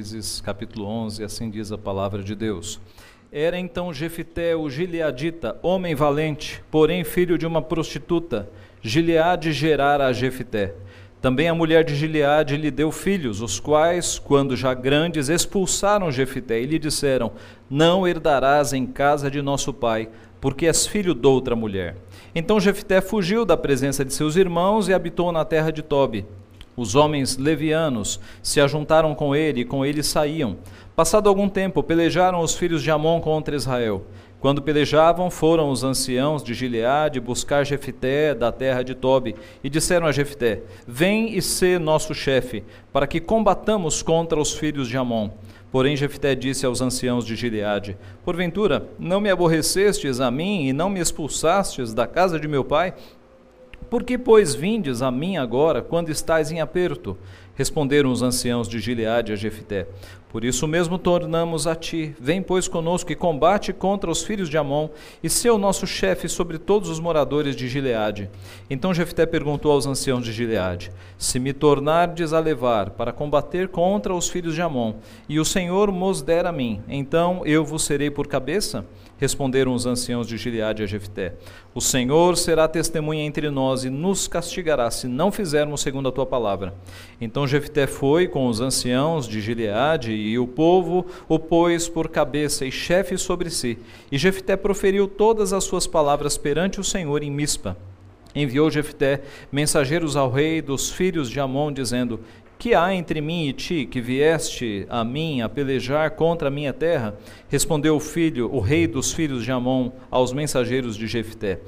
Juízes, capítulo 11, assim diz a palavra de Deus. Era então Jefité o gileadita, homem valente, porém filho de uma prostituta. Gileade gerara a Jefité. Também a mulher de Gileade lhe deu filhos, os quais, quando já grandes, expulsaram Jefité e lhe disseram: Não herdarás em casa de nosso pai, porque és filho de outra mulher. Então Jefité fugiu da presença de seus irmãos e habitou na terra de Tobi. Os homens levianos se ajuntaram com ele e com ele saíam. Passado algum tempo, pelejaram os filhos de Amon contra Israel. Quando pelejavam, foram os anciãos de Gileade buscar Jefité da terra de Tobi e disseram a Jefité: Vem e sê nosso chefe, para que combatamos contra os filhos de Amon. Porém Jefté disse aos anciãos de Gileade: Porventura, não me aborrecestes a mim e não me expulsastes da casa de meu pai? Por que, pois, vindes a mim agora, quando estais em aperto? Responderam os anciãos de Gileade a Jefté: Por isso mesmo tornamos a ti. Vem, pois, conosco e combate contra os filhos de Amon, e seu nosso chefe sobre todos os moradores de Gileade. Então Jefté perguntou aos anciãos de Gileade: Se me tornardes a levar para combater contra os filhos de Amon, e o Senhor mos der a mim, então eu vos serei por cabeça? Responderam os anciãos de Gileade a Jefté: O Senhor será testemunha entre nós e nos castigará se não fizermos segundo a tua palavra. Então Jefté foi com os anciãos de Gileade e o povo o pôs por cabeça e chefe sobre si. E Jefté proferiu todas as suas palavras perante o Senhor em Mispa. Enviou Jefté mensageiros ao rei dos filhos de Amon, dizendo: que há entre mim e ti, que vieste a mim a pelejar contra a minha terra? Respondeu o filho, o rei dos filhos de Amon, aos mensageiros de Jefté.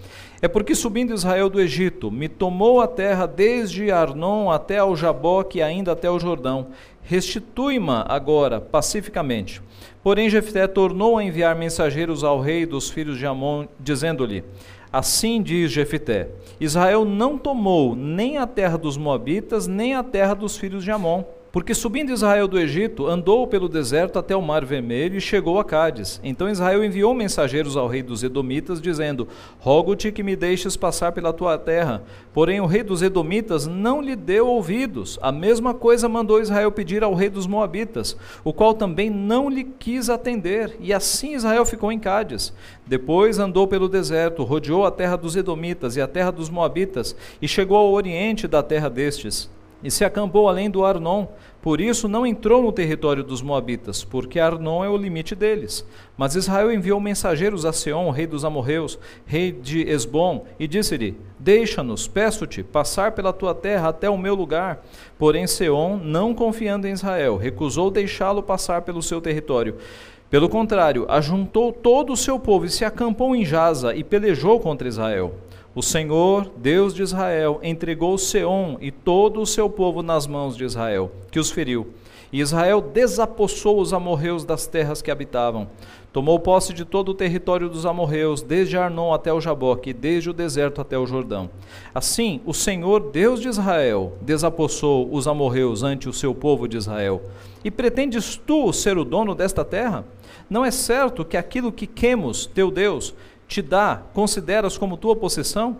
É porque subindo Israel do Egito, me tomou a terra desde Arnon até ao Jaboque e ainda até o Jordão. Restitui-ma agora, pacificamente. Porém Jefté tornou a enviar mensageiros ao rei dos filhos de Amon, dizendo-lhe: Assim diz Jefité: Israel não tomou nem a terra dos Moabitas, nem a terra dos filhos de Amon. Porque subindo Israel do Egito, andou pelo deserto até o Mar Vermelho e chegou a Cádiz. Então Israel enviou mensageiros ao rei dos Edomitas, dizendo: Rogo-te que me deixes passar pela tua terra. Porém o rei dos Edomitas não lhe deu ouvidos. A mesma coisa mandou Israel pedir ao rei dos Moabitas, o qual também não lhe quis atender. E assim Israel ficou em Cádiz. Depois andou pelo deserto, rodeou a terra dos Edomitas e a terra dos Moabitas, e chegou ao oriente da terra destes e se acampou além do Arnon. Por isso não entrou no território dos Moabitas, porque Arnon é o limite deles. Mas Israel enviou mensageiros a Seom, rei dos amorreus, rei de Esbom, e disse-lhe: Deixa-nos, peço-te, passar pela tua terra até o meu lugar. Porém Seom, não confiando em Israel, recusou deixá-lo passar pelo seu território. Pelo contrário, ajuntou todo o seu povo e se acampou em Jaza e pelejou contra Israel. O Senhor, Deus de Israel, entregou Seom e todo o seu povo nas mãos de Israel, que os feriu. E Israel desapossou os amorreus das terras que habitavam. Tomou posse de todo o território dos amorreus, desde Arnon até o Jaboque, desde o deserto até o Jordão. Assim, o Senhor, Deus de Israel, desapossou os amorreus ante o seu povo de Israel. E pretendes tu ser o dono desta terra? Não é certo que aquilo que Quemos, teu Deus, te dá, consideras como tua possessão?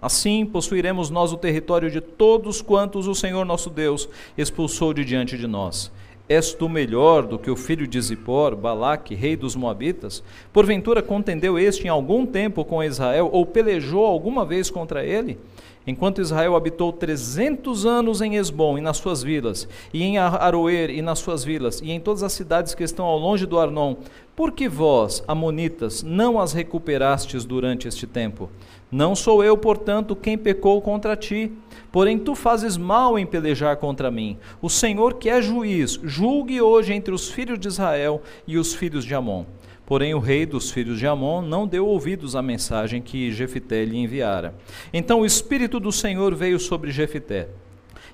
Assim possuiremos nós o território de todos quantos o Senhor nosso Deus expulsou de diante de nós. És tu melhor do que o filho de Zippor, Balaque, rei dos Moabitas? Porventura contendeu este em algum tempo com Israel, ou pelejou alguma vez contra ele? Enquanto Israel habitou trezentos anos em Esbom e nas suas vilas, e em Aroer e nas suas vilas, e em todas as cidades que estão ao longe do Arnon, por que vós, Amonitas, não as recuperastes durante este tempo? Não sou eu, portanto, quem pecou contra ti, porém tu fazes mal em pelejar contra mim. O Senhor, que é juiz, julgue hoje entre os filhos de Israel e os filhos de Amon. Porém, o rei dos filhos de Amon não deu ouvidos à mensagem que Jefité lhe enviara. Então o Espírito do Senhor veio sobre Jefité.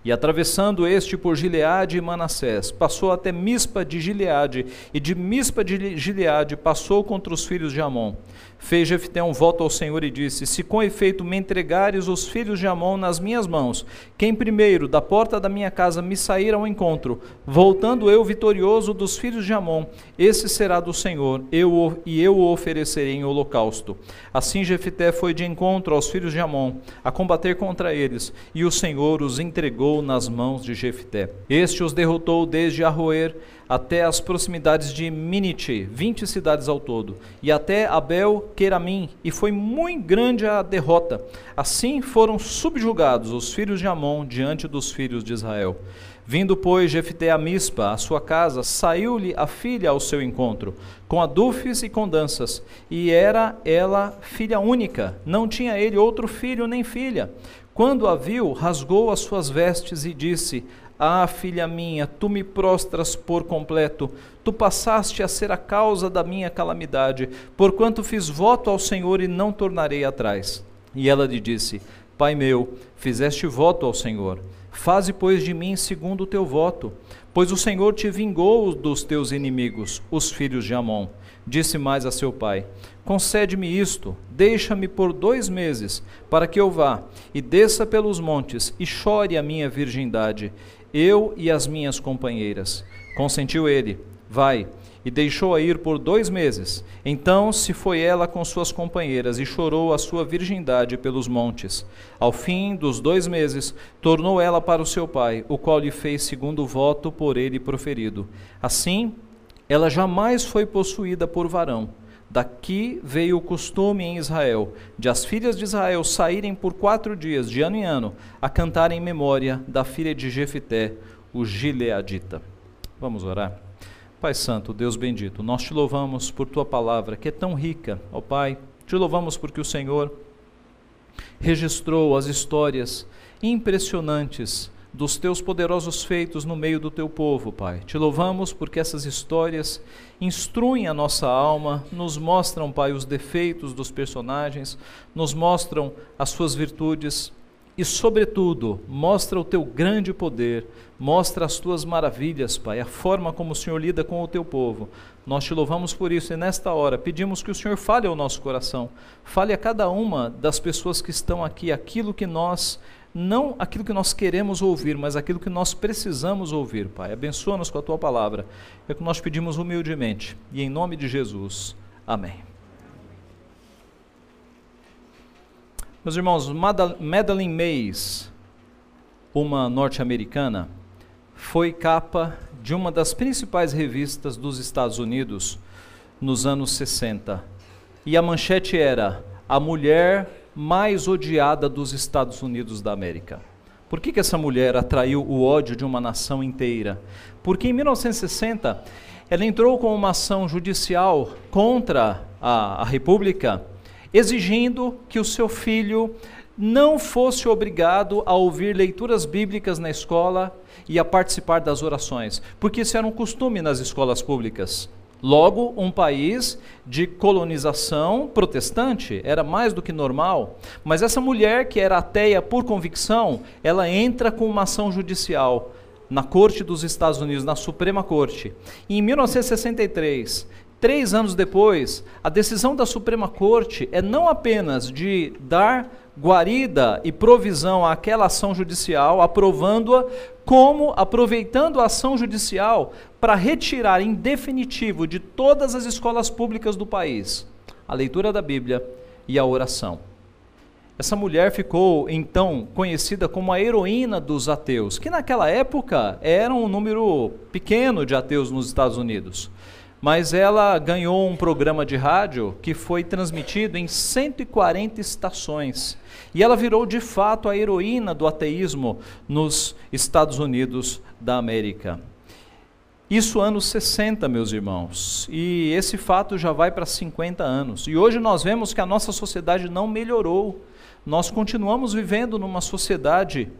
E atravessando este por Gileade e Manassés, passou até Mispa de Gileade, e de Mispa de Gileade passou contra os filhos de Amon. Fez Jefté um voto ao Senhor e disse: Se com efeito me entregares os filhos de Amon nas minhas mãos, quem primeiro da porta da minha casa me sair ao encontro, voltando eu vitorioso dos filhos de Amon, esse será do Senhor, eu e eu o oferecerei em holocausto. Assim Jefté foi de encontro aos filhos de Amon, a combater contra eles, e o Senhor os entregou nas mãos de Jefté. Este os derrotou desde Arroer até as proximidades de Minite, 20 cidades ao todo, e até Abel Queramim, e foi muito grande a derrota. Assim foram subjugados os filhos de Amon diante dos filhos de Israel. Vindo, pois, Jefté a Mispa, à sua casa, saiu-lhe a filha ao seu encontro, com adufes e com danças, e era ela filha única, não tinha ele outro filho nem filha. Quando a viu, rasgou as suas vestes e disse: Ah, filha minha, tu me prostras por completo, tu passaste a ser a causa da minha calamidade, porquanto fiz voto ao Senhor e não tornarei atrás. E ela lhe disse: Pai meu, fizeste voto ao Senhor. Faze, pois, de mim segundo o teu voto, pois o Senhor te vingou dos teus inimigos, os filhos de Amon. Disse mais a seu pai: Concede-me isto, deixa-me por dois meses, para que eu vá e desça pelos montes e chore a minha virgindade, eu e as minhas companheiras. Consentiu ele: Vai e deixou-a ir por dois meses. Então se foi ela com suas companheiras e chorou a sua virgindade pelos montes. Ao fim dos dois meses, tornou ela para o seu pai, o qual lhe fez segundo o voto por ele proferido. Assim, ela jamais foi possuída por varão. Daqui veio o costume em Israel de as filhas de Israel saírem por quatro dias, de ano em ano, a cantar em memória da filha de Jefité, o Gileadita. Vamos orar. Pai Santo, Deus bendito, nós te louvamos por tua palavra, que é tão rica, ó Pai. Te louvamos porque o Senhor registrou as histórias impressionantes dos teus poderosos feitos no meio do teu povo, Pai. Te louvamos porque essas histórias instruem a nossa alma, nos mostram, Pai, os defeitos dos personagens, nos mostram as suas virtudes e, sobretudo, mostra o teu grande poder, mostra as tuas maravilhas, Pai, a forma como o Senhor lida com o teu povo. Nós te louvamos por isso e nesta hora pedimos que o Senhor fale ao nosso coração, fale a cada uma das pessoas que estão aqui aquilo que nós não aquilo que nós queremos ouvir, mas aquilo que nós precisamos ouvir, Pai. Abençoa-nos com a tua palavra. É o que nós pedimos humildemente e em nome de Jesus. Amém. Meus irmãos, Madeline Mays, uma norte-americana, foi capa de uma das principais revistas dos Estados Unidos nos anos 60. E a manchete era: A mulher mais odiada dos Estados Unidos da América. Por que, que essa mulher atraiu o ódio de uma nação inteira? Porque em 1960 ela entrou com uma ação judicial contra a, a República exigindo que o seu filho não fosse obrigado a ouvir leituras bíblicas na escola e a participar das orações, porque isso era um costume nas escolas públicas. Logo, um país de colonização protestante era mais do que normal. Mas essa mulher, que era ateia por convicção, ela entra com uma ação judicial na Corte dos Estados Unidos, na Suprema Corte. E em 1963, Três anos depois, a decisão da Suprema Corte é não apenas de dar guarida e provisão àquela ação judicial, aprovando-a, como aproveitando a ação judicial para retirar em definitivo de todas as escolas públicas do país a leitura da Bíblia e a oração. Essa mulher ficou então conhecida como a heroína dos ateus, que naquela época era um número pequeno de ateus nos Estados Unidos mas ela ganhou um programa de rádio que foi transmitido em 140 estações. E ela virou de fato a heroína do ateísmo nos Estados Unidos da América. Isso anos 60, meus irmãos. E esse fato já vai para 50 anos. E hoje nós vemos que a nossa sociedade não melhorou. Nós continuamos vivendo numa sociedade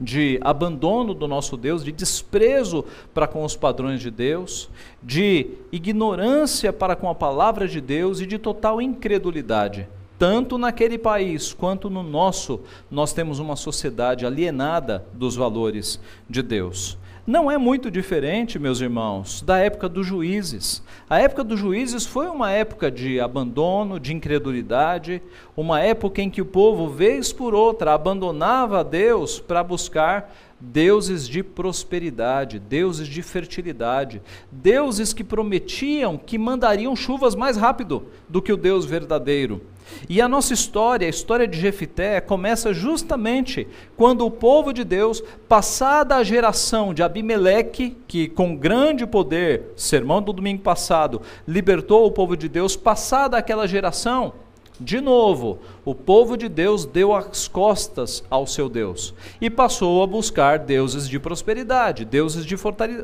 de abandono do nosso Deus, de desprezo para com os padrões de Deus, de ignorância para com a palavra de Deus e de total incredulidade. Tanto naquele país quanto no nosso, nós temos uma sociedade alienada dos valores de Deus não é muito diferente, meus irmãos, da época dos juízes. A época dos juízes foi uma época de abandono, de incredulidade, uma época em que o povo, vez por outra, abandonava a Deus para buscar deuses de prosperidade, deuses de fertilidade, deuses que prometiam que mandariam chuvas mais rápido do que o Deus verdadeiro. E a nossa história, a história de Jefité, começa justamente quando o povo de Deus, passada a geração de Abimeleque, que com grande poder, sermão do domingo passado, libertou o povo de Deus, passada aquela geração, de novo, o povo de Deus deu as costas ao seu Deus e passou a buscar deuses de prosperidade, deuses de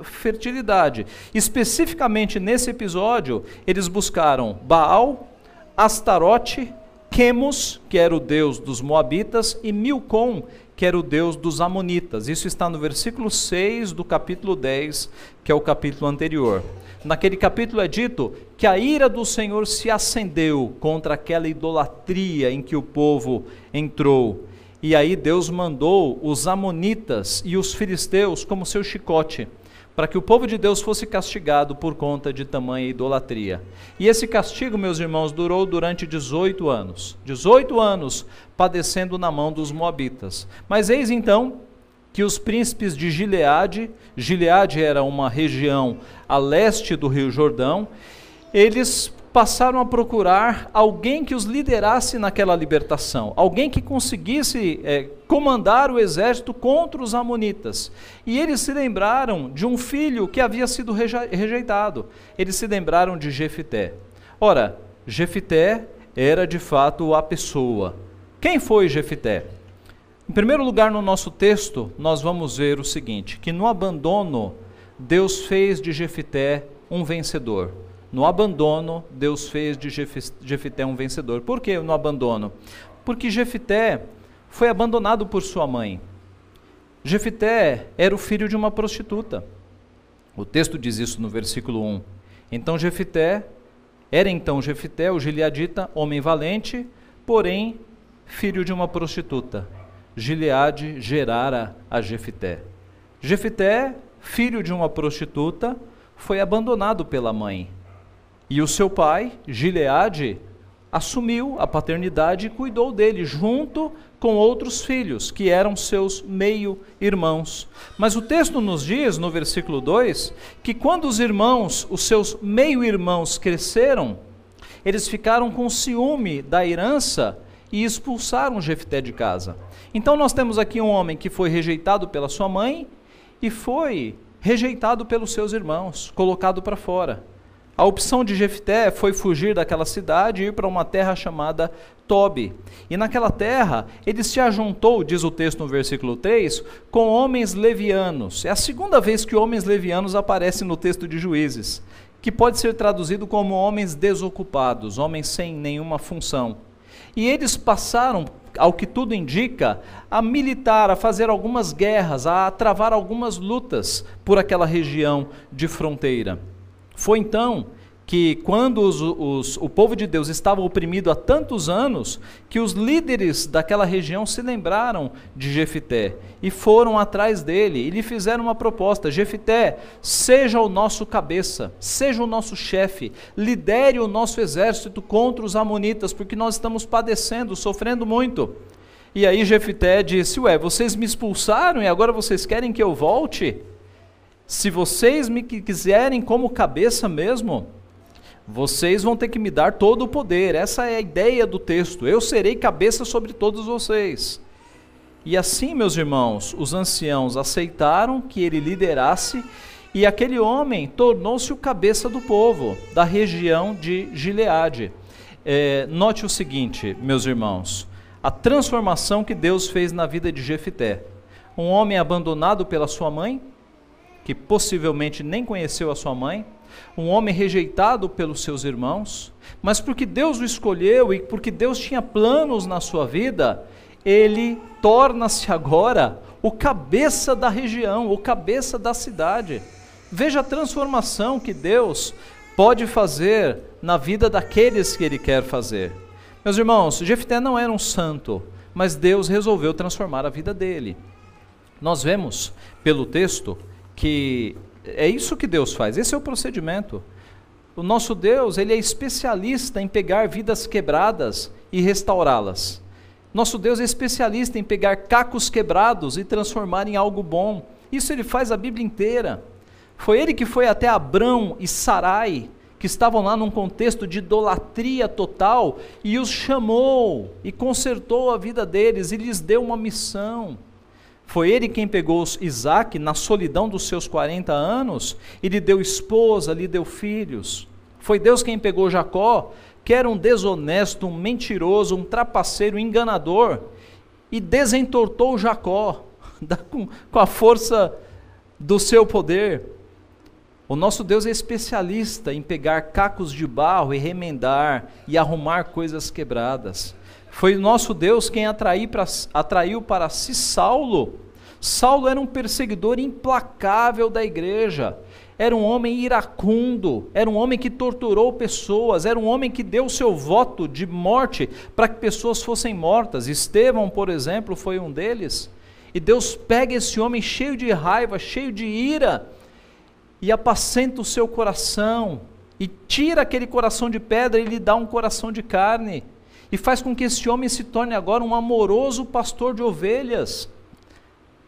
fertilidade. Especificamente nesse episódio, eles buscaram Baal, Astarote, Quemos, que era o deus dos Moabitas, e Milcom, que era o deus dos Amonitas. Isso está no versículo 6 do capítulo 10, que é o capítulo anterior. Naquele capítulo é dito que a ira do Senhor se acendeu contra aquela idolatria em que o povo entrou. E aí Deus mandou os Amonitas e os filisteus como seu chicote para que o povo de Deus fosse castigado por conta de tamanha idolatria. E esse castigo, meus irmãos, durou durante 18 anos. 18 anos padecendo na mão dos moabitas. Mas eis então que os príncipes de Gileade, Gileade era uma região a leste do Rio Jordão, eles passaram a procurar alguém que os liderasse naquela libertação, alguém que conseguisse é, comandar o exército contra os Amonitas. E eles se lembraram de um filho que havia sido rejeitado. Eles se lembraram de Jefité. Ora, Jefité era de fato a pessoa. Quem foi Jefité? Em primeiro lugar, no nosso texto, nós vamos ver o seguinte: que no abandono, Deus fez de Jefité um vencedor. No abandono, Deus fez de Jefité um vencedor. Por que no abandono? Porque Jefité foi abandonado por sua mãe. Jefité era o filho de uma prostituta. O texto diz isso no versículo 1. Então Jefité era então Jefité, o gileadita, homem valente, porém filho de uma prostituta. Gileade gerara a Jefité. Jefité, filho de uma prostituta, foi abandonado pela mãe. E o seu pai, Gileade, assumiu a paternidade e cuidou dele, junto com outros filhos, que eram seus meio-irmãos. Mas o texto nos diz, no versículo 2, que quando os irmãos, os seus meio-irmãos, cresceram, eles ficaram com ciúme da herança e expulsaram Jefté de casa. Então nós temos aqui um homem que foi rejeitado pela sua mãe e foi rejeitado pelos seus irmãos, colocado para fora. A opção de Jefté foi fugir daquela cidade e ir para uma terra chamada Tobi. E naquela terra ele se ajuntou, diz o texto no versículo 3, com homens levianos. É a segunda vez que homens levianos aparecem no texto de Juízes, que pode ser traduzido como homens desocupados, homens sem nenhuma função. E eles passaram, ao que tudo indica, a militar, a fazer algumas guerras, a travar algumas lutas por aquela região de fronteira. Foi então que, quando os, os, o povo de Deus estava oprimido há tantos anos, que os líderes daquela região se lembraram de Jefité e foram atrás dele e lhe fizeram uma proposta: Jefité, seja o nosso cabeça, seja o nosso chefe, lidere o nosso exército contra os amonitas, porque nós estamos padecendo, sofrendo muito. E aí Jefité disse: Ué, vocês me expulsaram e agora vocês querem que eu volte? Se vocês me quiserem como cabeça mesmo, vocês vão ter que me dar todo o poder. Essa é a ideia do texto. Eu serei cabeça sobre todos vocês. E assim, meus irmãos, os anciãos aceitaram que ele liderasse, e aquele homem tornou-se o cabeça do povo, da região de Gileade. É, note o seguinte, meus irmãos: a transformação que Deus fez na vida de Jefité. Um homem abandonado pela sua mãe, que possivelmente nem conheceu a sua mãe, um homem rejeitado pelos seus irmãos, mas porque Deus o escolheu e porque Deus tinha planos na sua vida, ele torna-se agora o cabeça da região, o cabeça da cidade. Veja a transformação que Deus pode fazer na vida daqueles que ele quer fazer. Meus irmãos, Jefté não era um santo, mas Deus resolveu transformar a vida dele. Nós vemos pelo texto que é isso que Deus faz, esse é o procedimento. O nosso Deus, ele é especialista em pegar vidas quebradas e restaurá-las. Nosso Deus é especialista em pegar cacos quebrados e transformar em algo bom. Isso ele faz a Bíblia inteira. Foi ele que foi até Abrão e Sarai, que estavam lá num contexto de idolatria total, e os chamou e consertou a vida deles e lhes deu uma missão. Foi ele quem pegou Isaac na solidão dos seus 40 anos e lhe deu esposa, lhe deu filhos. Foi Deus quem pegou Jacó, que era um desonesto, um mentiroso, um trapaceiro, um enganador, e desentortou Jacó com a força do seu poder. O nosso Deus é especialista em pegar cacos de barro e remendar e arrumar coisas quebradas. Foi nosso Deus quem atraiu para, atraiu para si Saulo. Saulo era um perseguidor implacável da igreja. Era um homem iracundo, era um homem que torturou pessoas, era um homem que deu seu voto de morte para que pessoas fossem mortas. Estevão, por exemplo, foi um deles. E Deus pega esse homem cheio de raiva, cheio de ira, e apacenta o seu coração, e tira aquele coração de pedra e lhe dá um coração de carne e faz com que esse homem se torne agora um amoroso pastor de ovelhas.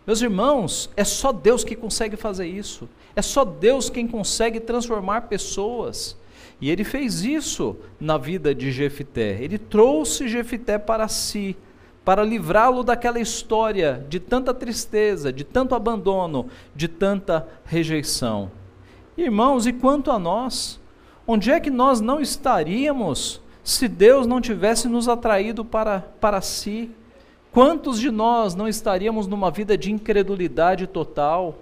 Meus irmãos, é só Deus que consegue fazer isso. É só Deus quem consegue transformar pessoas. E ele fez isso na vida de Jefité. Ele trouxe Jefité para si, para livrá-lo daquela história de tanta tristeza, de tanto abandono, de tanta rejeição. Irmãos, e quanto a nós, onde é que nós não estaríamos se Deus não tivesse nos atraído para, para si, quantos de nós não estaríamos numa vida de incredulidade total?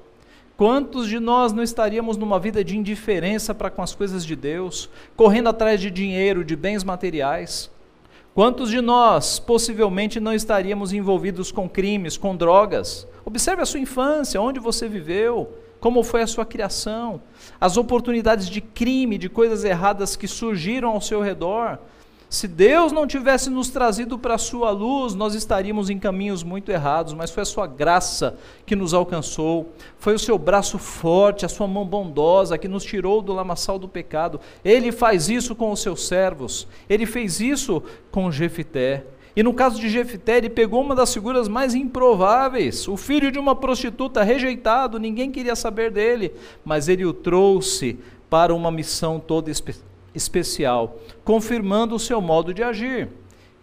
Quantos de nós não estaríamos numa vida de indiferença para com as coisas de Deus, correndo atrás de dinheiro, de bens materiais? Quantos de nós possivelmente não estaríamos envolvidos com crimes, com drogas? Observe a sua infância, onde você viveu, como foi a sua criação, as oportunidades de crime, de coisas erradas que surgiram ao seu redor. Se Deus não tivesse nos trazido para a sua luz, nós estaríamos em caminhos muito errados, mas foi a sua graça que nos alcançou, foi o seu braço forte, a sua mão bondosa que nos tirou do lamaçal do pecado. Ele faz isso com os seus servos, ele fez isso com Jefité. E no caso de Jefité, ele pegou uma das figuras mais improváveis, o filho de uma prostituta rejeitado, ninguém queria saber dele, mas ele o trouxe para uma missão toda especial especial, confirmando o seu modo de agir.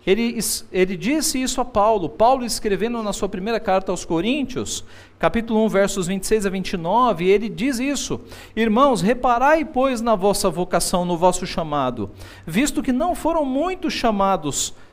Ele, ele disse isso a Paulo. Paulo, escrevendo na sua primeira carta aos Coríntios, capítulo 1, versos 26 a 29, ele diz isso: Irmãos, reparai, pois, na vossa vocação, no vosso chamado, visto que não foram muitos chamados,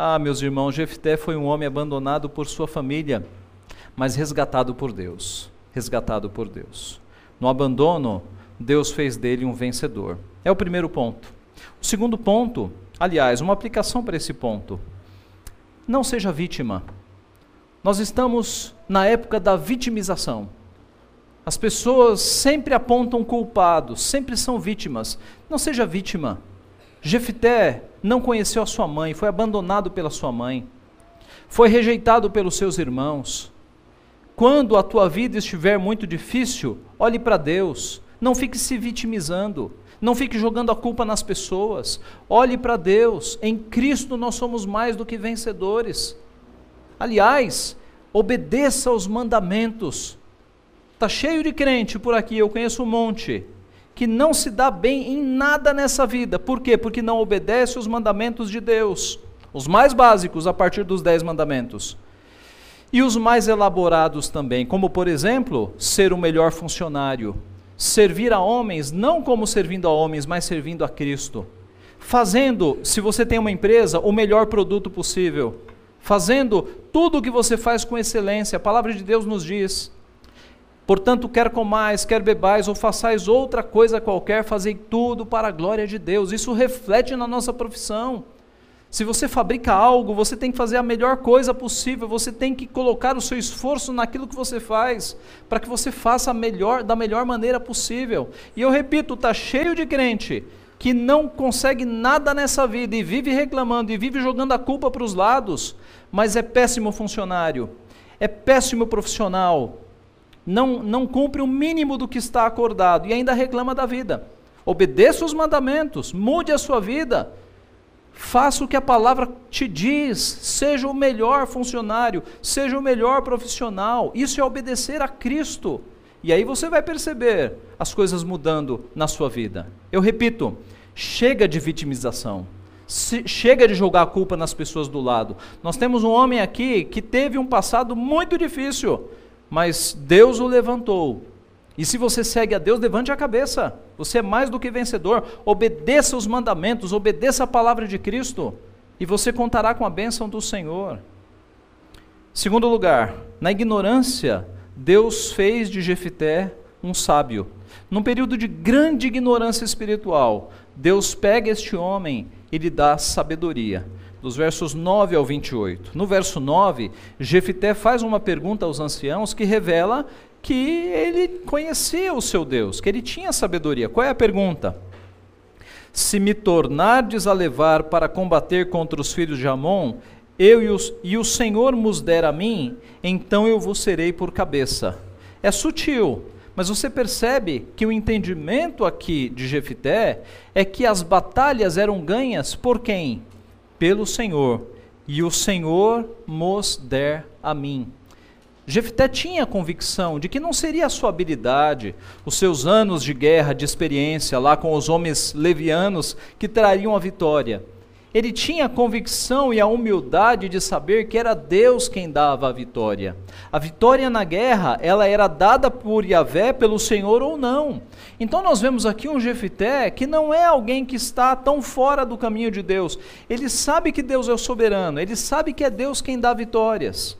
Ah, meus irmãos, Jefté foi um homem abandonado por sua família, mas resgatado por Deus. Resgatado por Deus. No abandono, Deus fez dele um vencedor. É o primeiro ponto. O segundo ponto, aliás, uma aplicação para esse ponto. Não seja vítima. Nós estamos na época da vitimização. As pessoas sempre apontam culpados, sempre são vítimas. Não seja vítima. Jefité não conheceu a sua mãe, foi abandonado pela sua mãe, foi rejeitado pelos seus irmãos. Quando a tua vida estiver muito difícil, olhe para Deus, não fique se vitimizando, não fique jogando a culpa nas pessoas. Olhe para Deus, em Cristo nós somos mais do que vencedores. Aliás, obedeça aos mandamentos. Está cheio de crente por aqui, eu conheço um monte que não se dá bem em nada nessa vida. Por quê? Porque não obedece os mandamentos de Deus. Os mais básicos, a partir dos dez mandamentos. E os mais elaborados também, como por exemplo, ser o melhor funcionário, servir a homens, não como servindo a homens, mas servindo a Cristo. Fazendo, se você tem uma empresa, o melhor produto possível. Fazendo tudo o que você faz com excelência. A palavra de Deus nos diz: Portanto, quer comais, quer bebais ou façais outra coisa qualquer, fazei tudo para a glória de Deus. Isso reflete na nossa profissão. Se você fabrica algo, você tem que fazer a melhor coisa possível, você tem que colocar o seu esforço naquilo que você faz, para que você faça melhor, da melhor maneira possível. E eu repito, está cheio de crente que não consegue nada nessa vida e vive reclamando e vive jogando a culpa para os lados, mas é péssimo funcionário, é péssimo profissional, não, não cumpre o mínimo do que está acordado e ainda reclama da vida. Obedeça os mandamentos, mude a sua vida, faça o que a palavra te diz, seja o melhor funcionário, seja o melhor profissional. Isso é obedecer a Cristo. E aí você vai perceber as coisas mudando na sua vida. Eu repito, chega de vitimização. Chega de jogar a culpa nas pessoas do lado. Nós temos um homem aqui que teve um passado muito difícil, mas Deus o levantou. E se você segue a Deus, levante a cabeça. Você é mais do que vencedor. Obedeça os mandamentos, obedeça a palavra de Cristo, e você contará com a bênção do Senhor. Segundo lugar, na ignorância Deus fez de Jefité um sábio. Num período de grande ignorância espiritual, Deus pega este homem e lhe dá sabedoria. Dos versos 9 ao 28. No verso 9, Jefité faz uma pergunta aos anciãos que revela que ele conhecia o seu Deus, que ele tinha sabedoria. Qual é a pergunta? Se me tornardes a levar para combater contra os filhos de Amon, eu e, os, e o Senhor nos der a mim, então eu vos serei por cabeça. É sutil, mas você percebe que o entendimento aqui de Jefité é que as batalhas eram ganhas por quem? Pelo Senhor. E o Senhor nos der a mim. Jefté tinha a convicção de que não seria a sua habilidade, os seus anos de guerra, de experiência lá com os homens levianos que trariam a vitória ele tinha a convicção e a humildade de saber que era Deus quem dava a vitória. A vitória na guerra, ela era dada por Yahvé, pelo Senhor ou não. Então nós vemos aqui um Jefité que não é alguém que está tão fora do caminho de Deus. Ele sabe que Deus é o soberano, ele sabe que é Deus quem dá vitórias.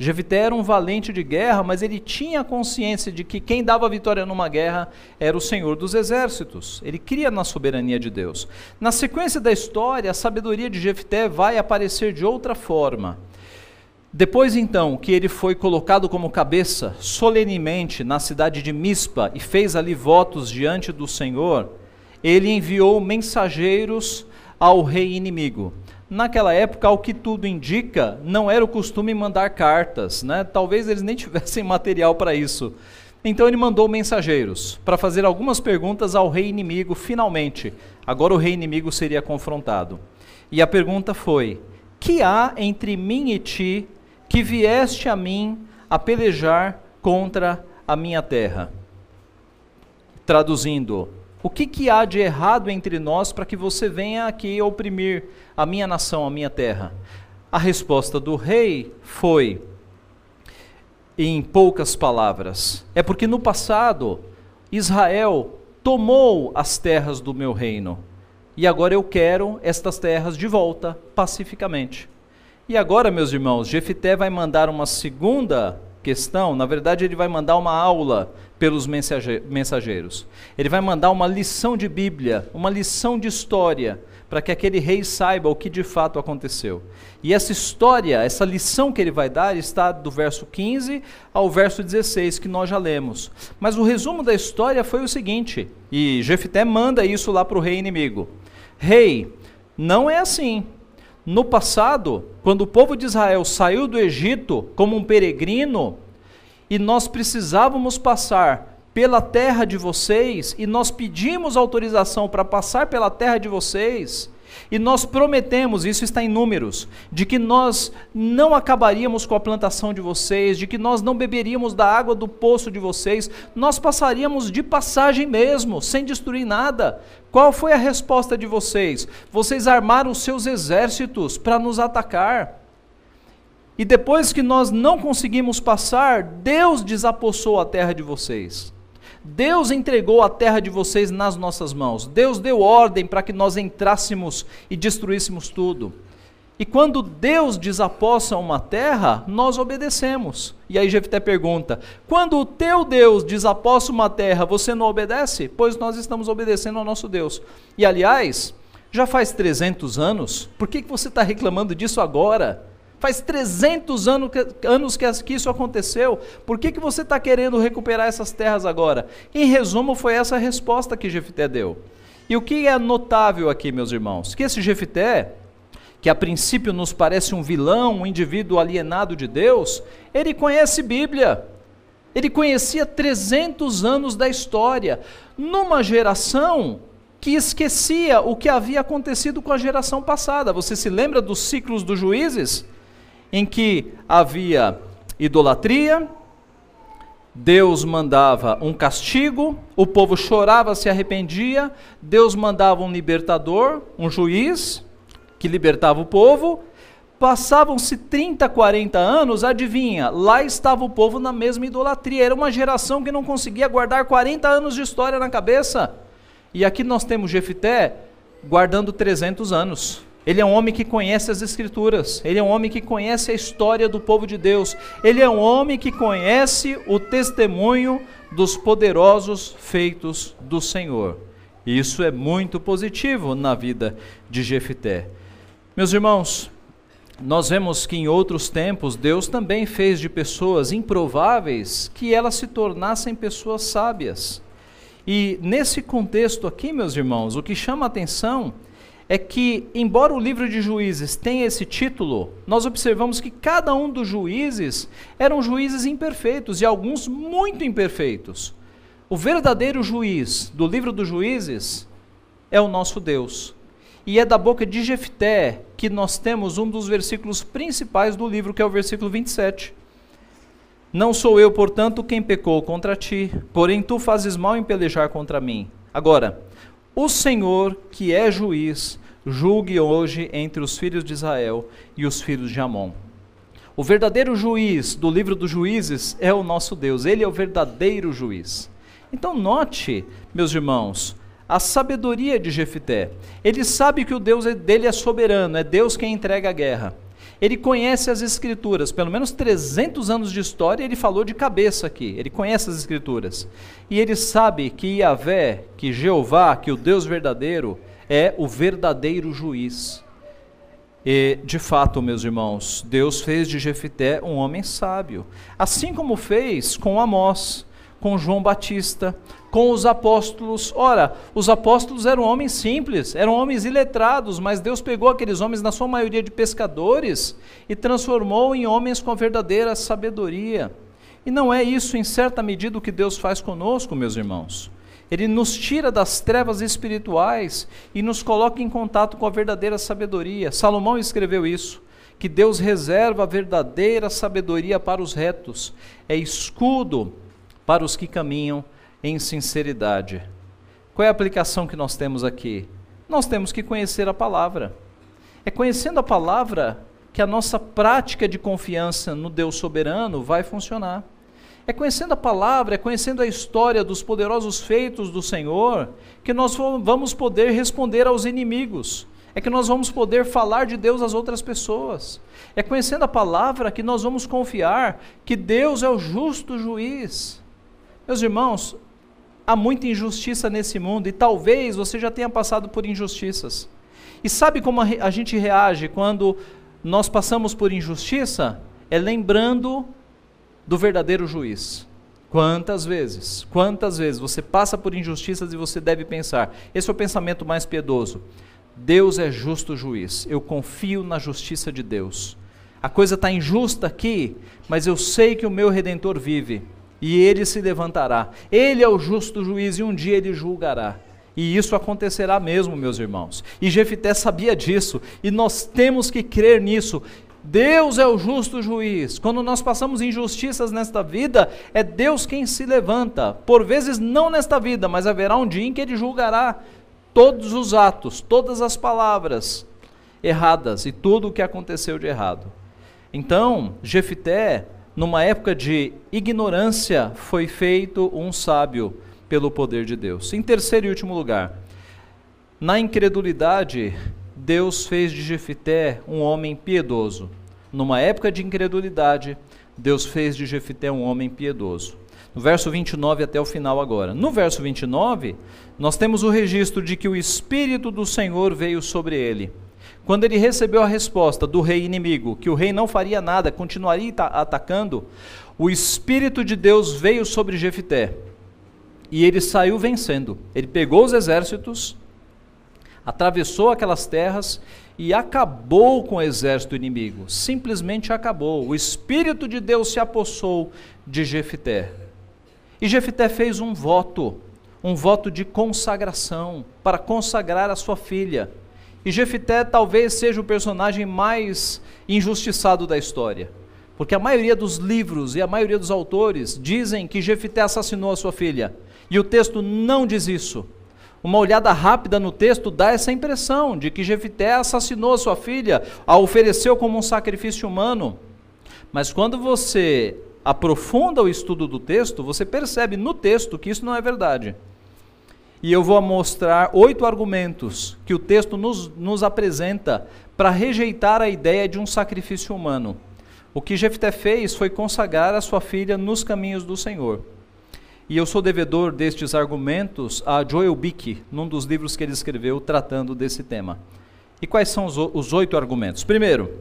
Jefité era um valente de guerra, mas ele tinha consciência de que quem dava vitória numa guerra era o Senhor dos exércitos. Ele cria na soberania de Deus. Na sequência da história, a sabedoria de Jefté vai aparecer de outra forma. Depois então que ele foi colocado como cabeça solenemente na cidade de Mispa e fez ali votos diante do Senhor, ele enviou mensageiros ao rei inimigo. Naquela época, ao que tudo indica, não era o costume mandar cartas, né? Talvez eles nem tivessem material para isso. Então ele mandou mensageiros para fazer algumas perguntas ao rei inimigo, finalmente. Agora o rei inimigo seria confrontado. E a pergunta foi: Que há entre mim e ti que vieste a mim a pelejar contra a minha terra? Traduzindo, o que, que há de errado entre nós para que você venha aqui oprimir a minha nação, a minha terra? A resposta do rei foi, em poucas palavras, é porque no passado Israel tomou as terras do meu reino e agora eu quero estas terras de volta pacificamente. E agora, meus irmãos, Jefité vai mandar uma segunda questão, na verdade, ele vai mandar uma aula pelos mensageiros. Ele vai mandar uma lição de Bíblia, uma lição de história, para que aquele rei saiba o que de fato aconteceu. E essa história, essa lição que ele vai dar, está do verso 15 ao verso 16, que nós já lemos. Mas o resumo da história foi o seguinte, e Jefité manda isso lá para o rei inimigo: Rei, não é assim. No passado, quando o povo de Israel saiu do Egito como um peregrino, e nós precisávamos passar pela terra de vocês, e nós pedimos autorização para passar pela terra de vocês, e nós prometemos, isso está em números, de que nós não acabaríamos com a plantação de vocês, de que nós não beberíamos da água do poço de vocês, nós passaríamos de passagem mesmo, sem destruir nada. Qual foi a resposta de vocês? Vocês armaram seus exércitos para nos atacar. E depois que nós não conseguimos passar, Deus desapossou a terra de vocês. Deus entregou a terra de vocês nas nossas mãos. Deus deu ordem para que nós entrássemos e destruíssemos tudo. E quando Deus desapossa uma terra, nós obedecemos. E aí Jefté pergunta: quando o teu Deus desapossa uma terra, você não obedece? Pois nós estamos obedecendo ao nosso Deus. E aliás, Já faz 300 anos, por que, que você está reclamando disso agora? Faz 300 anos que, anos que isso aconteceu, por que, que você está querendo recuperar essas terras agora? Em resumo, foi essa a resposta que Jefité deu. E o que é notável aqui, meus irmãos? Que esse Jefité, que a princípio nos parece um vilão, um indivíduo alienado de Deus, ele conhece Bíblia. Ele conhecia 300 anos da história, numa geração que esquecia o que havia acontecido com a geração passada. Você se lembra dos ciclos dos juízes? Em que havia idolatria, Deus mandava um castigo, o povo chorava, se arrependia, Deus mandava um libertador, um juiz, que libertava o povo. Passavam-se 30, 40 anos, adivinha, lá estava o povo na mesma idolatria. Era uma geração que não conseguia guardar 40 anos de história na cabeça. E aqui nós temos Jefité guardando 300 anos. Ele é um homem que conhece as Escrituras, ele é um homem que conhece a história do povo de Deus, ele é um homem que conhece o testemunho dos poderosos feitos do Senhor. E isso é muito positivo na vida de Jefité. Meus irmãos, nós vemos que em outros tempos Deus também fez de pessoas improváveis que elas se tornassem pessoas sábias. E nesse contexto aqui, meus irmãos, o que chama a atenção é que, embora o livro de juízes tenha esse título, nós observamos que cada um dos juízes eram juízes imperfeitos e alguns muito imperfeitos. O verdadeiro juiz do livro dos juízes é o nosso Deus. E é da boca de Jefté que nós temos um dos versículos principais do livro, que é o versículo 27. Não sou eu, portanto, quem pecou contra ti, porém tu fazes mal em pelejar contra mim. Agora, o Senhor, que é juiz, julgue hoje entre os filhos de Israel e os filhos de Amon. O verdadeiro juiz do livro dos juízes é o nosso Deus, ele é o verdadeiro juiz. Então, note, meus irmãos, a sabedoria de Jefité. Ele sabe que o Deus dele é soberano, é Deus quem entrega a guerra. Ele conhece as escrituras, pelo menos 300 anos de história, ele falou de cabeça aqui. Ele conhece as escrituras. E ele sabe que Yahvé, que Jeová, que o Deus verdadeiro é o verdadeiro juiz. E, de fato, meus irmãos, Deus fez de Jefité um homem sábio, assim como fez com Amós, com João Batista, com os apóstolos. Ora, os apóstolos eram homens simples, eram homens iletrados, mas Deus pegou aqueles homens, na sua maioria de pescadores, e transformou em homens com verdadeira sabedoria. E não é isso, em certa medida, o que Deus faz conosco, meus irmãos. Ele nos tira das trevas espirituais e nos coloca em contato com a verdadeira sabedoria. Salomão escreveu isso, que Deus reserva a verdadeira sabedoria para os retos, é escudo para os que caminham em sinceridade. Qual é a aplicação que nós temos aqui? Nós temos que conhecer a palavra. É conhecendo a palavra que a nossa prática de confiança no Deus soberano vai funcionar. É conhecendo a palavra, é conhecendo a história dos poderosos feitos do Senhor, que nós vamos poder responder aos inimigos. É que nós vamos poder falar de Deus às outras pessoas. É conhecendo a palavra que nós vamos confiar que Deus é o justo juiz. Meus irmãos, há muita injustiça nesse mundo e talvez você já tenha passado por injustiças. E sabe como a gente reage quando nós passamos por injustiça? É lembrando do verdadeiro juiz. Quantas vezes, quantas vezes você passa por injustiças e você deve pensar: esse é o pensamento mais piedoso. Deus é justo juiz, eu confio na justiça de Deus. A coisa está injusta aqui, mas eu sei que o meu redentor vive e ele se levantará. Ele é o justo juiz e um dia ele julgará. E isso acontecerá mesmo, meus irmãos. E Jefité sabia disso, e nós temos que crer nisso. Deus é o justo juiz. Quando nós passamos injustiças nesta vida, é Deus quem se levanta. Por vezes não nesta vida, mas haverá um dia em que ele julgará todos os atos, todas as palavras erradas e tudo o que aconteceu de errado. Então, Jefité numa época de ignorância, foi feito um sábio pelo poder de Deus. Em terceiro e último lugar, na incredulidade, Deus fez de Jefité um homem piedoso. Numa época de incredulidade, Deus fez de Jefité um homem piedoso. No verso 29 até o final agora. No verso 29, nós temos o registro de que o espírito do Senhor veio sobre ele. Quando ele recebeu a resposta do rei inimigo, que o rei não faria nada, continuaria atacando, o espírito de Deus veio sobre Jefité. E ele saiu vencendo. Ele pegou os exércitos, atravessou aquelas terras e acabou com o exército inimigo. Simplesmente acabou. O Espírito de Deus se apossou de Jefité. E Jefité fez um voto, um voto de consagração, para consagrar a sua filha. E Jefité talvez seja o personagem mais injustiçado da história. Porque a maioria dos livros e a maioria dos autores dizem que Jefité assassinou a sua filha. E o texto não diz isso. Uma olhada rápida no texto dá essa impressão de que Jefité assassinou sua filha, a ofereceu como um sacrifício humano. Mas quando você aprofunda o estudo do texto, você percebe no texto que isso não é verdade. E eu vou mostrar oito argumentos que o texto nos, nos apresenta para rejeitar a ideia de um sacrifício humano. O que Jefté fez foi consagrar a sua filha nos caminhos do Senhor. E eu sou devedor destes argumentos a Joel Bick, num dos livros que ele escreveu tratando desse tema. E quais são os, os oito argumentos? Primeiro,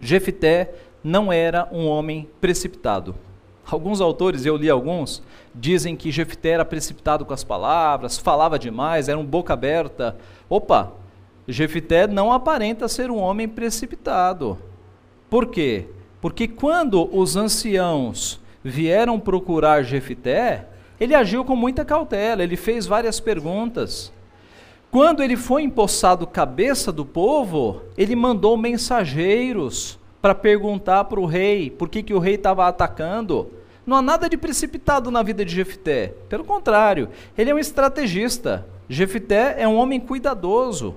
Jefité não era um homem precipitado. Alguns autores, eu li alguns, dizem que Jefté era precipitado com as palavras, falava demais, era um boca aberta. Opa, Jefté não aparenta ser um homem precipitado. Por quê? Porque quando os anciãos vieram procurar Jefité, ele agiu com muita cautela, ele fez várias perguntas. Quando ele foi empossado cabeça do povo, ele mandou mensageiros para perguntar para o rei por que, que o rei estava atacando. Não há nada de precipitado na vida de Jefité. Pelo contrário, ele é um estrategista. Jefité é um homem cuidadoso.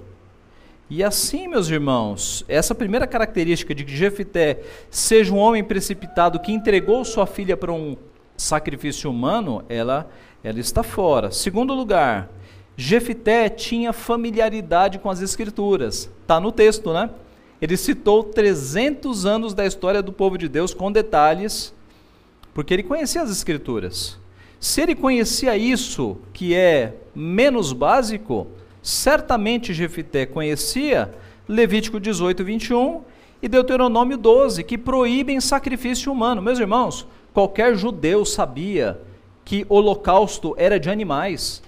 E assim, meus irmãos, essa primeira característica de que Jefité seja um homem precipitado que entregou sua filha para um sacrifício humano, ela, ela está fora. Segundo lugar, Jefité tinha familiaridade com as escrituras. Está no texto, né? Ele citou 300 anos da história do povo de Deus com detalhes, porque ele conhecia as escrituras. Se ele conhecia isso, que é menos básico, Certamente Jefité conhecia Levítico 18, 21 e Deuteronômio 12, que proíbem sacrifício humano. Meus irmãos, qualquer judeu sabia que holocausto era de animais.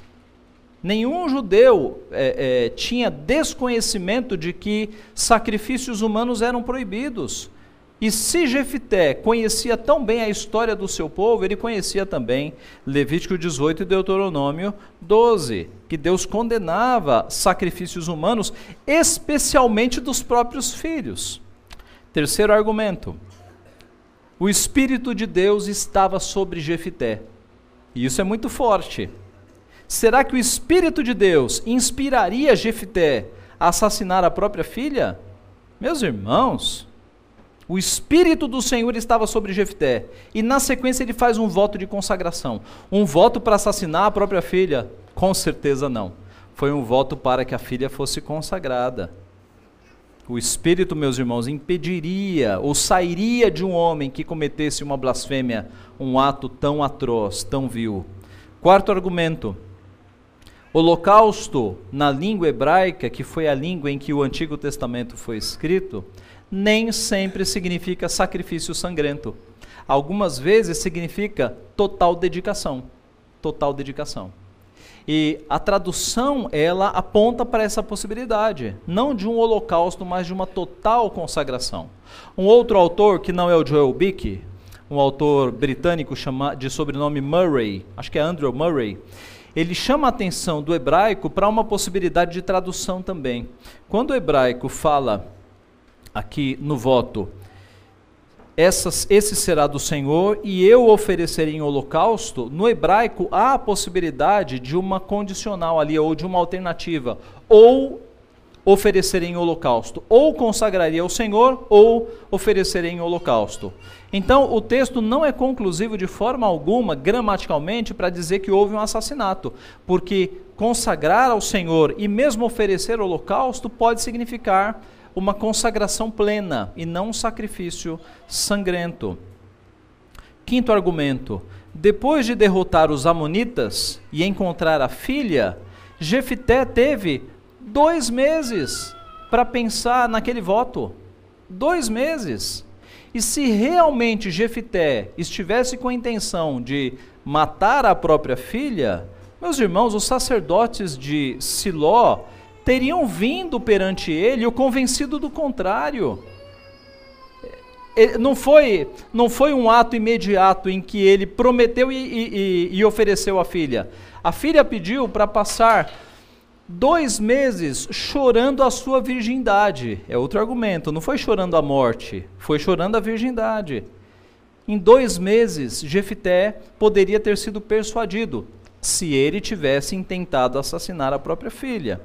Nenhum judeu é, é, tinha desconhecimento de que sacrifícios humanos eram proibidos. E se Jefité conhecia tão bem a história do seu povo, ele conhecia também Levítico 18 e Deuteronômio 12, que Deus condenava sacrifícios humanos, especialmente dos próprios filhos. Terceiro argumento: o Espírito de Deus estava sobre Jefité. E isso é muito forte. Será que o Espírito de Deus inspiraria Jefité a assassinar a própria filha? Meus irmãos, o Espírito do Senhor estava sobre Jefté. E na sequência ele faz um voto de consagração. Um voto para assassinar a própria filha? Com certeza não. Foi um voto para que a filha fosse consagrada. O Espírito, meus irmãos, impediria ou sairia de um homem que cometesse uma blasfêmia, um ato tão atroz, tão vil. Quarto argumento. Holocausto, na língua hebraica, que foi a língua em que o Antigo Testamento foi escrito, nem sempre significa sacrifício sangrento. Algumas vezes significa total dedicação. Total dedicação. E a tradução, ela aponta para essa possibilidade, não de um holocausto, mas de uma total consagração. Um outro autor, que não é o Joel Bick, um autor britânico de sobrenome Murray, acho que é Andrew Murray, ele chama a atenção do hebraico para uma possibilidade de tradução também. Quando o hebraico fala aqui no voto, essas, esse será do Senhor e eu oferecerei em holocausto, no hebraico há a possibilidade de uma condicional ali, ou de uma alternativa, ou oferecerei em holocausto, ou consagraria ao Senhor, ou oferecerei em holocausto. Então, o texto não é conclusivo de forma alguma, gramaticalmente, para dizer que houve um assassinato, porque consagrar ao Senhor e mesmo oferecer holocausto pode significar uma consagração plena e não um sacrifício sangrento. Quinto argumento: depois de derrotar os Amonitas e encontrar a filha, Jefité teve dois meses para pensar naquele voto. Dois meses. E se realmente Jefité estivesse com a intenção de matar a própria filha, meus irmãos, os sacerdotes de Siló teriam vindo perante ele o convencido do contrário. Não foi, não foi um ato imediato em que ele prometeu e, e, e ofereceu a filha. A filha pediu para passar dois meses chorando a sua virgindade. É outro argumento. Não foi chorando a morte, foi chorando a virgindade. Em dois meses, Jefité poderia ter sido persuadido se ele tivesse intentado assassinar a própria filha.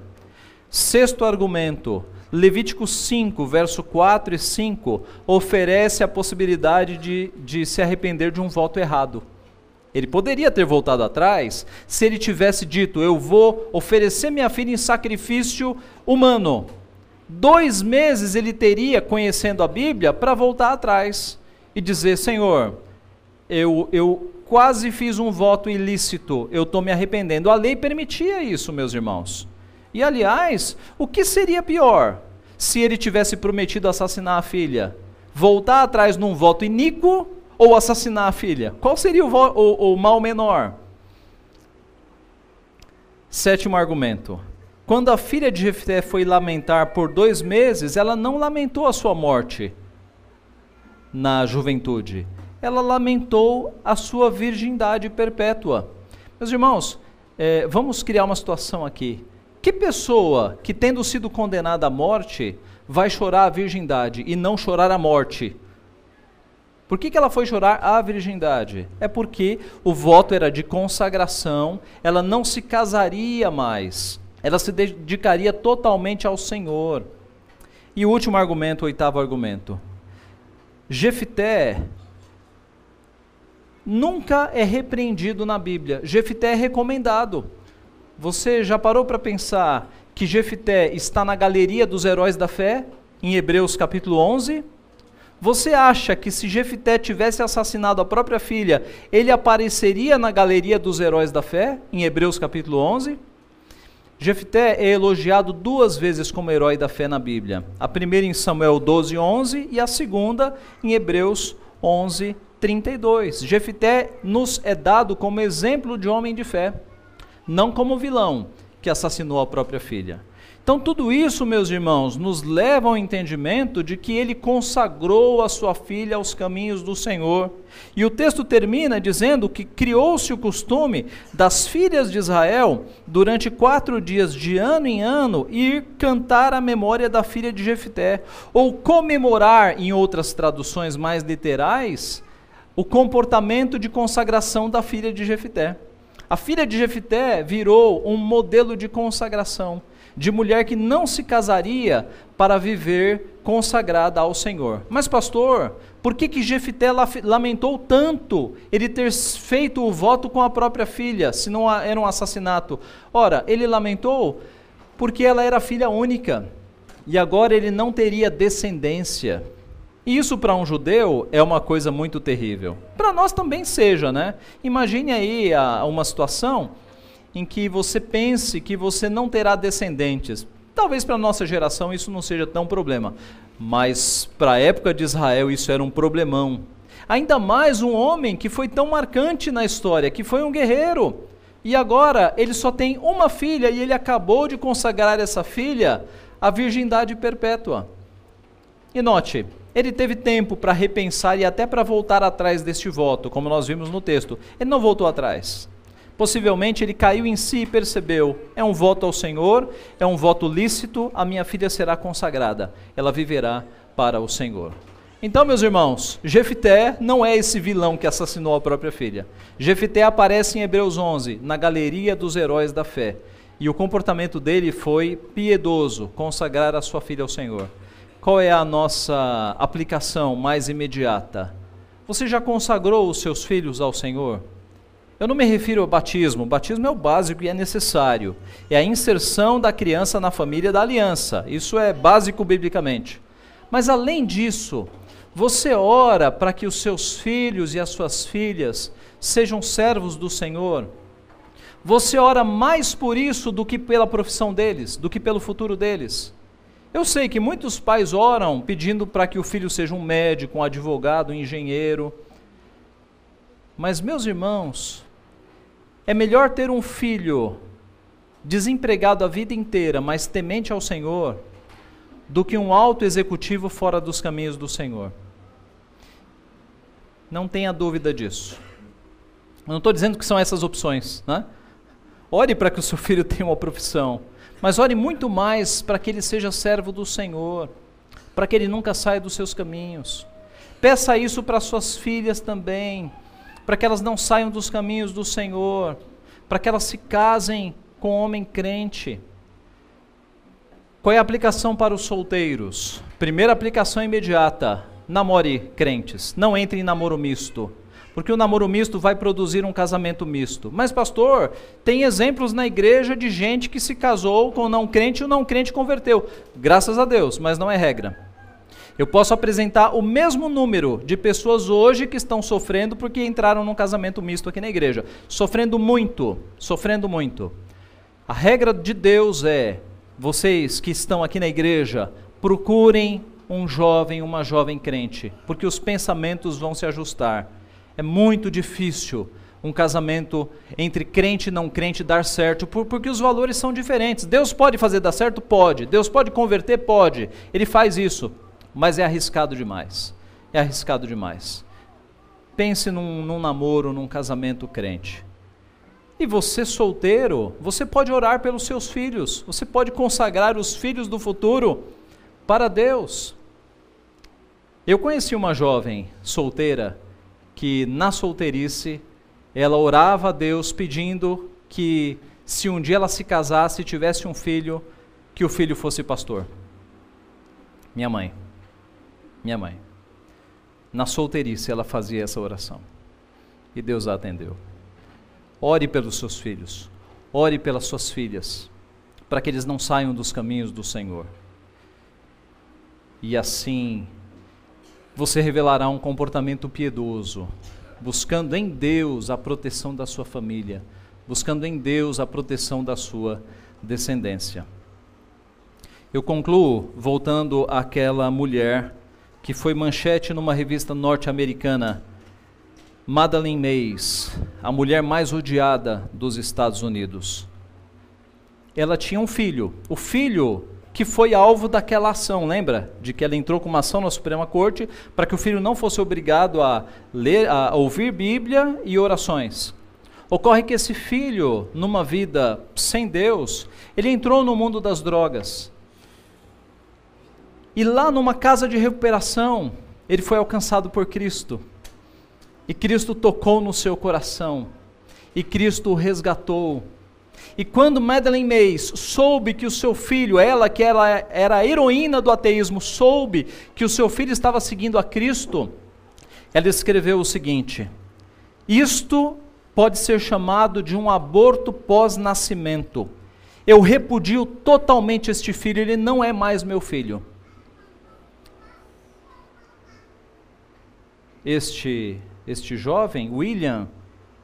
Sexto argumento, Levítico 5, verso 4 e 5, oferece a possibilidade de, de se arrepender de um voto errado. Ele poderia ter voltado atrás se ele tivesse dito: Eu vou oferecer minha filha em sacrifício humano. Dois meses ele teria, conhecendo a Bíblia, para voltar atrás e dizer: Senhor, eu, eu quase fiz um voto ilícito, eu estou me arrependendo. A lei permitia isso, meus irmãos. E aliás, o que seria pior se ele tivesse prometido assassinar a filha? Voltar atrás num voto iníquo ou assassinar a filha? Qual seria o, o, o mal menor? Sétimo argumento. Quando a filha de Jefté foi lamentar por dois meses, ela não lamentou a sua morte na juventude. Ela lamentou a sua virgindade perpétua. Meus irmãos, é, vamos criar uma situação aqui. Que pessoa que, tendo sido condenada à morte, vai chorar a virgindade e não chorar a morte? Por que, que ela foi chorar a virgindade? É porque o voto era de consagração, ela não se casaria mais, ela se dedicaria totalmente ao Senhor. E o último argumento, o oitavo argumento. Jefité nunca é repreendido na Bíblia. Jefité é recomendado. Você já parou para pensar que Jefité está na galeria dos heróis da fé, em Hebreus capítulo 11? Você acha que se Jefité tivesse assassinado a própria filha, ele apareceria na galeria dos heróis da fé, em Hebreus capítulo 11? Jefté é elogiado duas vezes como herói da fé na Bíblia. A primeira em Samuel 12, 11 e a segunda em Hebreus 11, 32. Jefté nos é dado como exemplo de homem de fé não como vilão que assassinou a própria filha. Então, tudo isso, meus irmãos, nos leva ao entendimento de que ele consagrou a sua filha aos caminhos do Senhor. E o texto termina dizendo que criou-se o costume das filhas de Israel, durante quatro dias, de ano em ano, ir cantar a memória da filha de Jefté, ou comemorar, em outras traduções mais literais, o comportamento de consagração da filha de Jefté. A filha de Jefité virou um modelo de consagração, de mulher que não se casaria para viver consagrada ao Senhor. Mas pastor, por que que Jefité lamentou tanto ele ter feito o voto com a própria filha, se não era um assassinato? Ora, ele lamentou porque ela era filha única e agora ele não teria descendência. Isso para um judeu é uma coisa muito terrível. Para nós também seja, né? Imagine aí a, uma situação em que você pense que você não terá descendentes. Talvez para a nossa geração isso não seja tão problema, mas para a época de Israel isso era um problemão. Ainda mais um homem que foi tão marcante na história, que foi um guerreiro. E agora ele só tem uma filha e ele acabou de consagrar essa filha à virgindade perpétua. E note, ele teve tempo para repensar e até para voltar atrás deste voto, como nós vimos no texto. Ele não voltou atrás. Possivelmente ele caiu em si e percebeu: é um voto ao Senhor, é um voto lícito, a minha filha será consagrada, ela viverá para o Senhor. Então, meus irmãos, Jefité não é esse vilão que assassinou a própria filha. Jefité aparece em Hebreus 11, na galeria dos heróis da fé. E o comportamento dele foi piedoso, consagrar a sua filha ao Senhor. Qual é a nossa aplicação mais imediata? Você já consagrou os seus filhos ao Senhor? Eu não me refiro ao batismo, o batismo é o básico e é necessário. É a inserção da criança na família da aliança. Isso é básico biblicamente. Mas além disso, Você ora para que os seus filhos e as suas filhas sejam servos do Senhor? Você ora mais por isso do que pela profissão deles, do que pelo futuro deles? Eu sei que muitos pais oram pedindo para que o filho seja um médico, um advogado, um engenheiro. Mas, meus irmãos, é melhor ter um filho desempregado a vida inteira, mas temente ao Senhor, do que um alto executivo fora dos caminhos do Senhor. Não tenha dúvida disso. Eu não estou dizendo que são essas opções. Né? Ore para que o seu filho tenha uma profissão, mas ore muito mais para que ele seja servo do Senhor, para que ele nunca saia dos seus caminhos. Peça isso para suas filhas também, para que elas não saiam dos caminhos do Senhor, para que elas se casem com homem crente. Qual é a aplicação para os solteiros? Primeira aplicação imediata: namore crentes, não entre em namoro misto. Porque o namoro misto vai produzir um casamento misto. Mas, pastor, tem exemplos na igreja de gente que se casou com não crente e o não crente converteu. Graças a Deus, mas não é regra. Eu posso apresentar o mesmo número de pessoas hoje que estão sofrendo porque entraram num casamento misto aqui na igreja. Sofrendo muito, sofrendo muito. A regra de Deus é: vocês que estão aqui na igreja, procurem um jovem, uma jovem crente, porque os pensamentos vão se ajustar. É muito difícil um casamento entre crente e não crente dar certo, porque os valores são diferentes. Deus pode fazer dar certo? Pode. Deus pode converter? Pode. Ele faz isso mas é arriscado demais. É arriscado demais. Pense num, num namoro, num casamento crente. E você solteiro, você pode orar pelos seus filhos, você pode consagrar os filhos do futuro para Deus. Eu conheci uma jovem solteira que na solteirice ela orava a Deus pedindo que se um dia ela se casasse e tivesse um filho, que o filho fosse pastor. Minha mãe minha mãe. Na solteirice ela fazia essa oração. E Deus a atendeu. Ore pelos seus filhos, ore pelas suas filhas, para que eles não saiam dos caminhos do Senhor. E assim você revelará um comportamento piedoso, buscando em Deus a proteção da sua família, buscando em Deus a proteção da sua descendência. Eu concluo voltando àquela mulher que foi manchete numa revista norte-americana, Madeleine Mays, a mulher mais odiada dos Estados Unidos. Ela tinha um filho. O filho que foi alvo daquela ação, lembra? De que ela entrou com uma ação na Suprema Corte para que o filho não fosse obrigado a ler, a ouvir Bíblia e orações. Ocorre que esse filho, numa vida sem Deus, ele entrou no mundo das drogas. E lá numa casa de recuperação, ele foi alcançado por Cristo. E Cristo tocou no seu coração. E Cristo o resgatou. E quando Madeleine Mays soube que o seu filho, ela que ela era a heroína do ateísmo, soube que o seu filho estava seguindo a Cristo, ela escreveu o seguinte: Isto pode ser chamado de um aborto pós-nascimento. Eu repudio totalmente este filho, ele não é mais meu filho. Este, este jovem, William,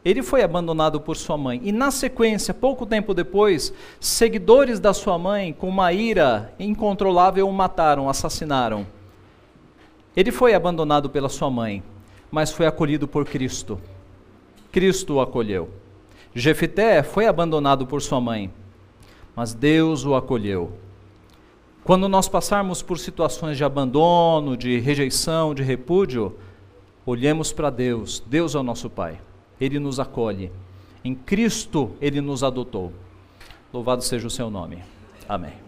ele foi abandonado por sua mãe. E na sequência, pouco tempo depois, seguidores da sua mãe, com uma ira incontrolável, o mataram, assassinaram. Ele foi abandonado pela sua mãe, mas foi acolhido por Cristo. Cristo o acolheu. Jefité foi abandonado por sua mãe, mas Deus o acolheu. Quando nós passarmos por situações de abandono, de rejeição, de repúdio, Olhemos para Deus, Deus é o nosso Pai, Ele nos acolhe, em Cristo Ele nos adotou. Louvado seja o seu nome. Amém.